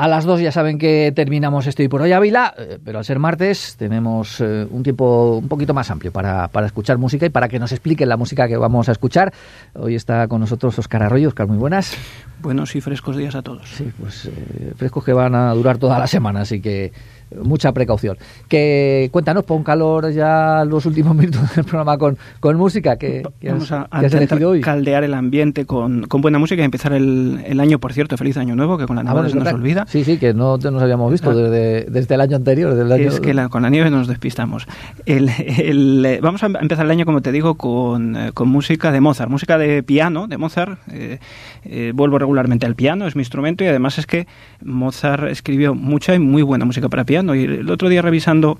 A las dos ya saben que terminamos Estoy por hoy Ávila, eh, pero al ser martes tenemos eh, un tiempo un poquito más amplio para, para, escuchar música y para que nos expliquen la música que vamos a escuchar. Hoy está con nosotros Oscar Arroyo. Oscar, muy buenas. Buenos y frescos días a todos. Sí, pues eh, frescos que van a durar toda la semana, así que mucha precaución. Que cuéntanos, pon calor ya los últimos minutos del programa con, con música que, vamos a, hoy. caldear el ambiente con, con, buena música y empezar el, el, año, por cierto, feliz año nuevo, que con la nieve se nos olvida. Sí, sí, que no nos habíamos visto desde, desde el año anterior. Desde el año... Es que con la nieve nos despistamos. El, el, vamos a empezar el año, como te digo, con, eh, con música de Mozart, música de piano de Mozart. Eh, eh, vuelvo regularmente al piano, es mi instrumento y además es que Mozart escribió mucha y muy buena música para piano y el otro día revisando,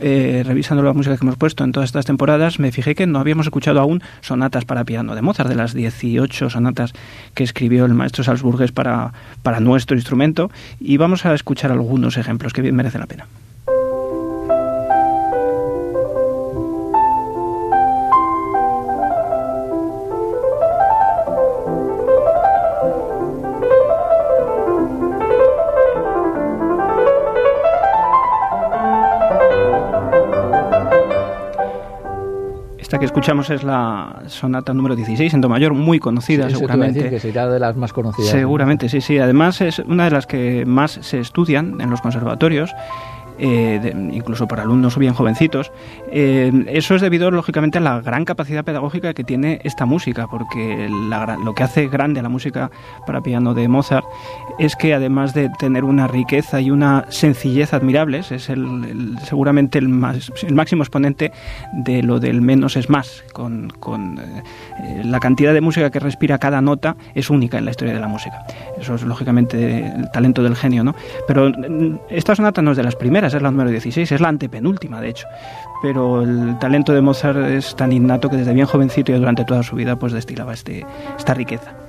eh, revisando la música que hemos puesto en todas estas temporadas, me fijé que no habíamos escuchado aún sonatas para piano de Mozart, de las 18 sonatas que escribió el maestro Salzburgues para, para nuestro instrumento. Y vamos a escuchar algunos ejemplos que bien merecen la pena. Esta que escuchamos es la sonata número 16 en Do mayor, muy conocida seguramente. que será de las más conocidas. Seguramente, sí, sí. Además es una de las que más se estudian en los conservatorios eh, incluso para alumnos bien jovencitos. Eh, eso es debido, lógicamente, a la gran capacidad pedagógica que tiene esta música, porque lo que hace grande la música para piano de Mozart es que, además de tener una riqueza y una sencillez admirables, es el, seguramente el, más, el máximo exponente de lo del menos es más, con eh, la cantidad de música que respira cada nota es única en la historia de la música. Eso es, lógicamente, el talento del genio, ¿no? Pero mm, esta sonata no es de las primeras, es la número 16, es la antepenúltima de hecho, pero el talento de Mozart es tan innato que desde bien jovencito y durante toda su vida pues destilaba este, esta riqueza.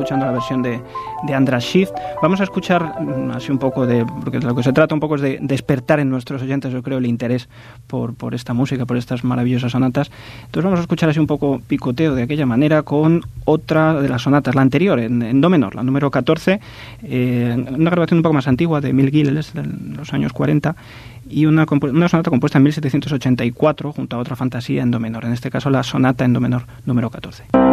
Escuchando la versión de, de Andras Shift. Vamos a escuchar mm, así un poco de, porque lo que se trata un poco es de despertar en nuestros oyentes, yo creo, el interés por, por esta música, por estas maravillosas sonatas. Entonces vamos a escuchar así un poco picoteo de aquella manera con otra de las sonatas, la anterior, en, do menor, la número 14, eh, una grabación un poco más antigua de Emil Gilles, de los años 40, y una, una, sonata compuesta en 1784 junto a otra fantasía en do menor, en este caso la sonata en do menor número 14.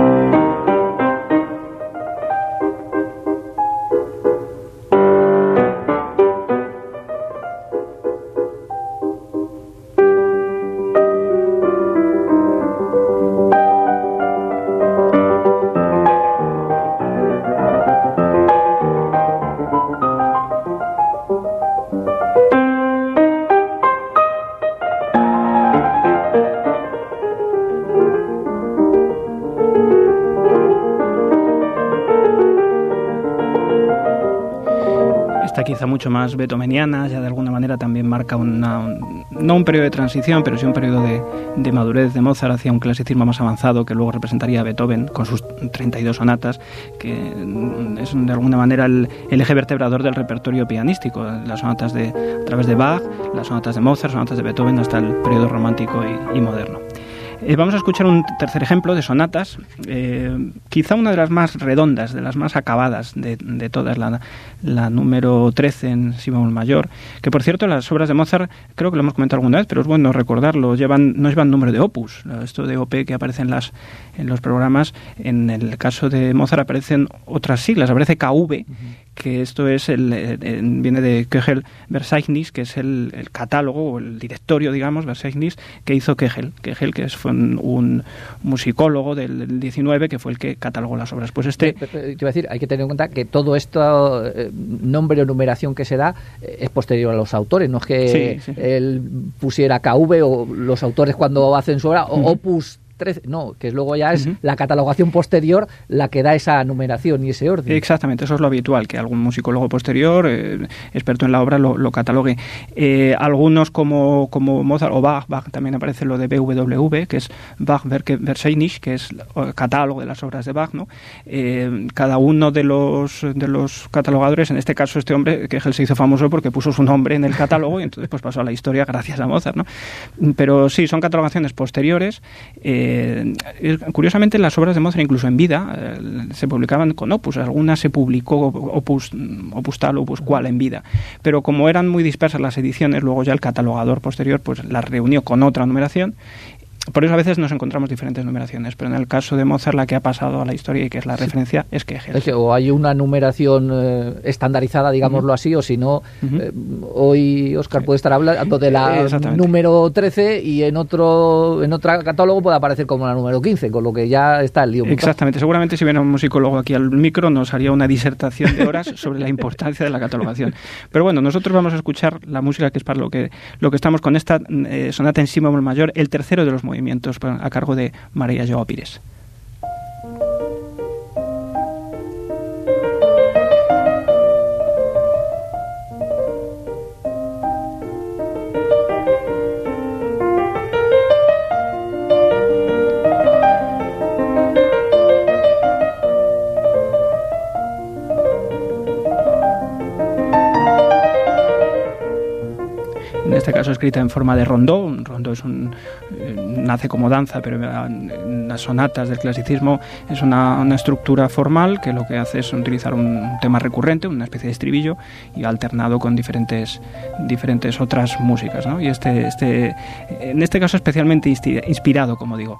Quizá mucho más beethoveniana, ya de alguna manera también marca una, no un periodo de transición, pero sí un periodo de, madurez de Mozart hacia un clasicismo más avanzado que luego representaría a Beethoven con sus 32 sonatas, que es de alguna manera el, eje vertebrador del repertorio pianístico, las sonatas de, a través de Bach, las sonatas de Mozart, sonatas de Beethoven hasta el periodo romántico y moderno. Eh, vamos a escuchar un tercer ejemplo de sonatas, eh, quizá una de las más redondas, de las más acabadas de, todas, la, la, número 13 en si bemol mayor, que por cierto las obras de Mozart, creo que lo hemos comentado alguna vez, pero es bueno recordarlo, llevan, no llevan número de opus, esto de OP que aparece en, las, en los programas, en el caso de Mozart aparecen otras siglas, aparece KV, que esto es el, viene de Kegel Verzeichnis, que es el, catálogo o el directorio, digamos, Verzeichnis, que hizo Kegel. Kegel, que fue un, musicólogo del 19, que fue el que catalogó las obras. Pues este... Te iba a decir, hay que tener en cuenta que todo esto, eh, nombre o numeración que se da, eh, es posterior a los autores, no es que él pusiera KV o los autores cuando hacen su obra, o opus 13, no, que luego ya es la catalogación posterior la que da esa numeración y ese orden. Exactamente, eso es lo habitual, que algún musicólogo posterior, eh, experto en la obra, lo, catalogue. Eh, algunos como, como Mozart o Bach, Bach también aparece lo de BWV, que es Bach Verseinisch, que es el catálogo de las obras de Bach, ¿no? Eh, cada uno de los, de los catalogadores, en este caso este hombre, que se hizo famoso porque puso su nombre en el catálogo y entonces pues pasó a la historia gracias a Mozart, ¿no? Pero sí, son catalogaciones posteriores. Curiosamente, las obras de Mozart, incluso en vida, se publicaban con opus. Algunas se publicó opus, opus tal, opus cual en vida. Pero como eran muy dispersas las ediciones, luego ya el catalogador posterior pues las reunió con otra numeración por eso a veces nos encontramos diferentes numeraciones, pero en el caso de Mozart la que ha pasado a la historia y que es la referencia es que o hay una numeración eh, estandarizada, digámoslo así, o si no, eh, hoy Oscar puede estar hablando de la número 13 y en otro en otro catálogo puede aparecer como la número 15, con lo que ya está el lío. Exactamente, seguramente si viene un musicólogo aquí al micro nos haría una disertación de horas sobre la importancia de la catalogación. Pero bueno, nosotros vamos a escuchar la música que es para lo que, lo que estamos con esta eh, sonata en si mayor, el tercero de los movimientos movimientos a cargo de María Joa Pires. Este caso escrita en forma de rondó. Un rondó es un, eh, nace como danza, pero en las sonatas del clasicismo es una, estructura formal que lo que hace es utilizar un tema recurrente, una especie de estribillo, y alternado con diferentes, diferentes otras músicas. ¿no? Y este, este, en este caso especialmente inspirado, como digo.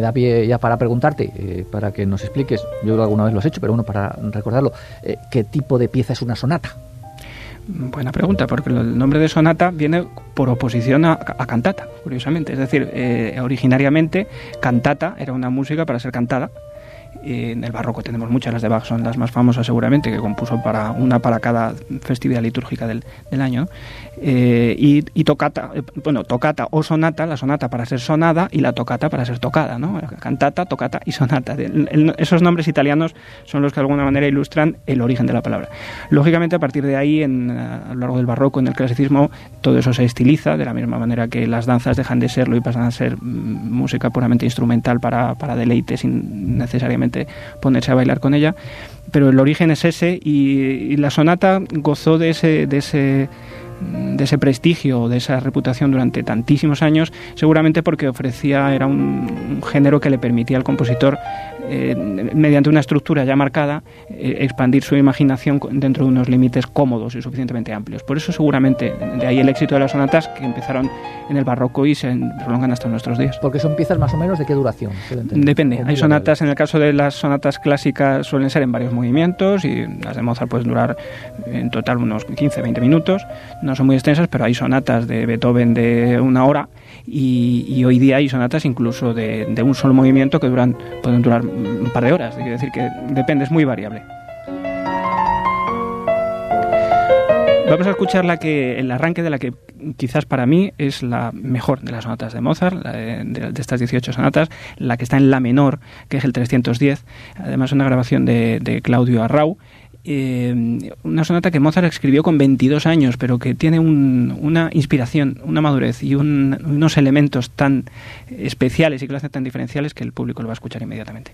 Ya para preguntarte, eh, para que nos expliques, yo alguna vez lo has hecho, pero bueno, para recordarlo, eh, ¿qué tipo de pieza es una sonata? Buena pregunta, porque el nombre de sonata viene por oposición a, cantata, curiosamente. Es decir, eh, originariamente cantata era una música para ser cantada. En el barroco tenemos muchas, las de Bach son las más famosas seguramente, que compuso para una para cada festividad litúrgica del, del año. Eh, y, tocata, eh, bueno, tocata o sonata, la sonata para ser sonada y la tocata para ser tocada, ¿no? Cantata, tocata y sonata. esos nombres italianos son los que de alguna manera ilustran el origen de la palabra. Lógicamente, a partir de ahí, en, a lo largo del barroco, en el clasicismo, todo eso se estiliza, de la misma manera que las danzas dejan de serlo y pasan a ser mm, música puramente instrumental para, para deleite, sin necesariamente ponerse a bailar con ella. Pero el origen es ese y, la sonata gozó de ese, de ese de ese prestigio, de esa reputación durante tantísimos años, seguramente porque ofrecía, era un, género que le permitía al compositor, eh, mediante una estructura ya marcada, eh, expandir su imaginación dentro de unos límites cómodos y suficientemente amplios. Por eso seguramente de ahí el éxito de las sonatas que empezaron en el barroco y se prolongan hasta nuestros días. Porque son piezas más o menos de qué duración. Depende. Hay sonatas, en el caso de las sonatas clásicas suelen ser en varios movimientos y las de Mozart pueden durar en total unos 15-20 minutos no son muy extensas, pero hay sonatas de Beethoven de una hora y, hoy día hay sonatas incluso de, un solo movimiento que duran, pueden durar un par de horas. Quiero decir que depende, es muy variable. Vamos a escuchar la que, el arranque de la que quizás para mí es la mejor de las sonatas de Mozart, de, estas 18 sonatas, la que está en la menor, que es el 310. Además, una grabación de, de Claudio Arrau eh, una sonata que Mozart escribió con 22 años, pero que tiene una inspiración, una madurez y unos elementos tan especiales y que tan diferenciales que el público lo va a escuchar inmediatamente.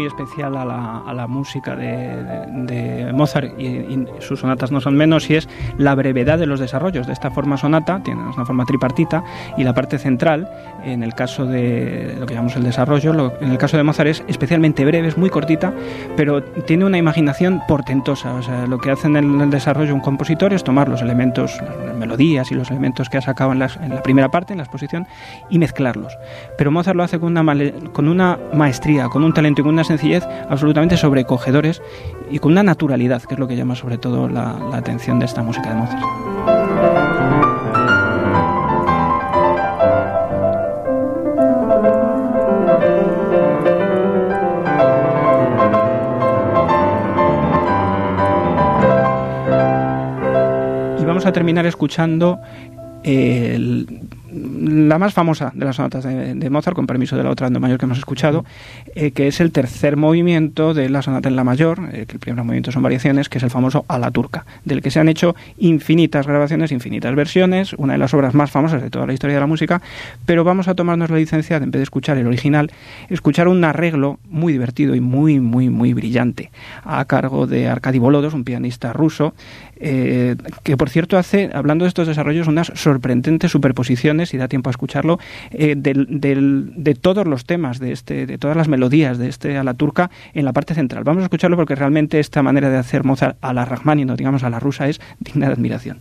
Muy especial a la, música de, Mozart y, sus sonatas no son menos y es la brevedad de los desarrollos. De esta forma sonata, tiene una forma tripartita y la parte central, en el caso de lo que llamamos el desarrollo, en el caso de Mozart es especialmente breve, es muy cortita, pero tiene una imaginación portentosa. O sea, lo que hace en el, desarrollo un compositor es tomar los elementos, melodías y los elementos que ha sacado en, la primera parte, en la exposición, y mezclarlos. Pero Mozart lo hace con una, con una maestría, con un talento y con una sencillez absolutamente sobrecogedores y con una naturalidad, que es lo que llama sobre todo la, la atención de esta música de Mozart. Terminar escuchando la más famosa de las sonatas de, Mozart, con permiso de la otra en mayor que hemos escuchado, eh, que es el tercer movimiento de la sonata en la mayor, eh, que el primer movimiento son variaciones, que es el famoso a la turca, del que se han hecho infinitas grabaciones, infinitas versiones, una de las obras más famosas de toda la historia de la música, pero vamos a tomarnos la licencia de, en vez de escuchar el original, escuchar un arreglo muy divertido y muy, muy, muy brillante, a cargo de Arkady Bolodos, un pianista ruso, eh, que por cierto hace, hablando de estos desarrollos, unas sorprendentes superposiciones, y da tiempo a escucharlo, eh, de todos los temas, de, este, de todas las melodías de este a la turca en la parte central. Vamos a escucharlo porque realmente esta manera de hacer Mozart a la no digamos a la rusa, es digna de admiración.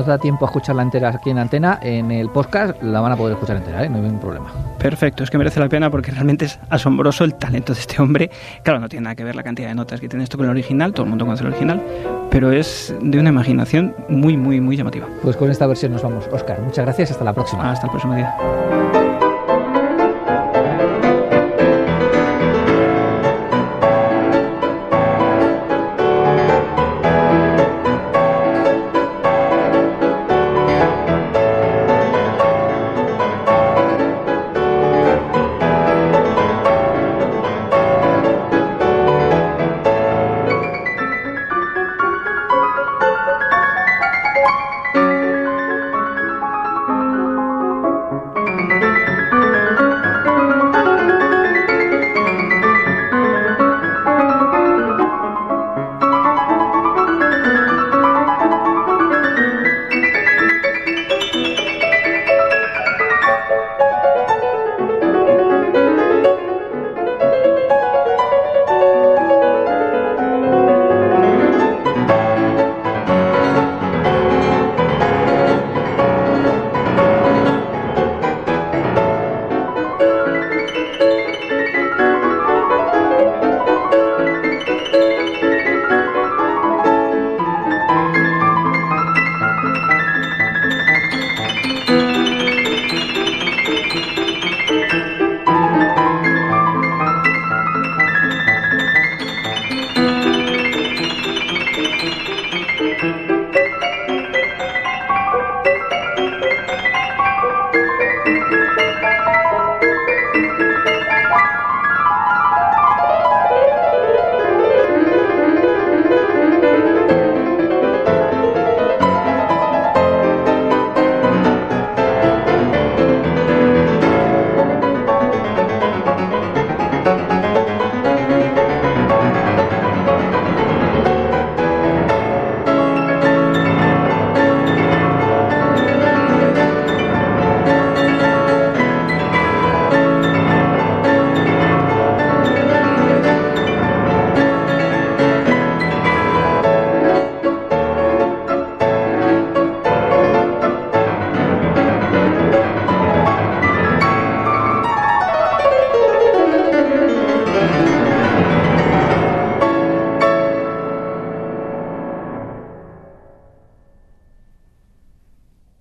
Nos da tiempo a escucharla entera aquí en antena, en el podcast la van a poder escuchar entera, ¿eh? no hay ningún problema. Perfecto, es que merece la pena porque realmente es asombroso el talento de este hombre. Claro, no tiene nada que ver la cantidad de notas que tiene esto con el original, todo el mundo conoce el original, pero es de una imaginación muy, muy, muy llamativa. Pues con esta versión nos vamos. Oscar, muchas gracias, hasta la próxima. Hasta el próximo día.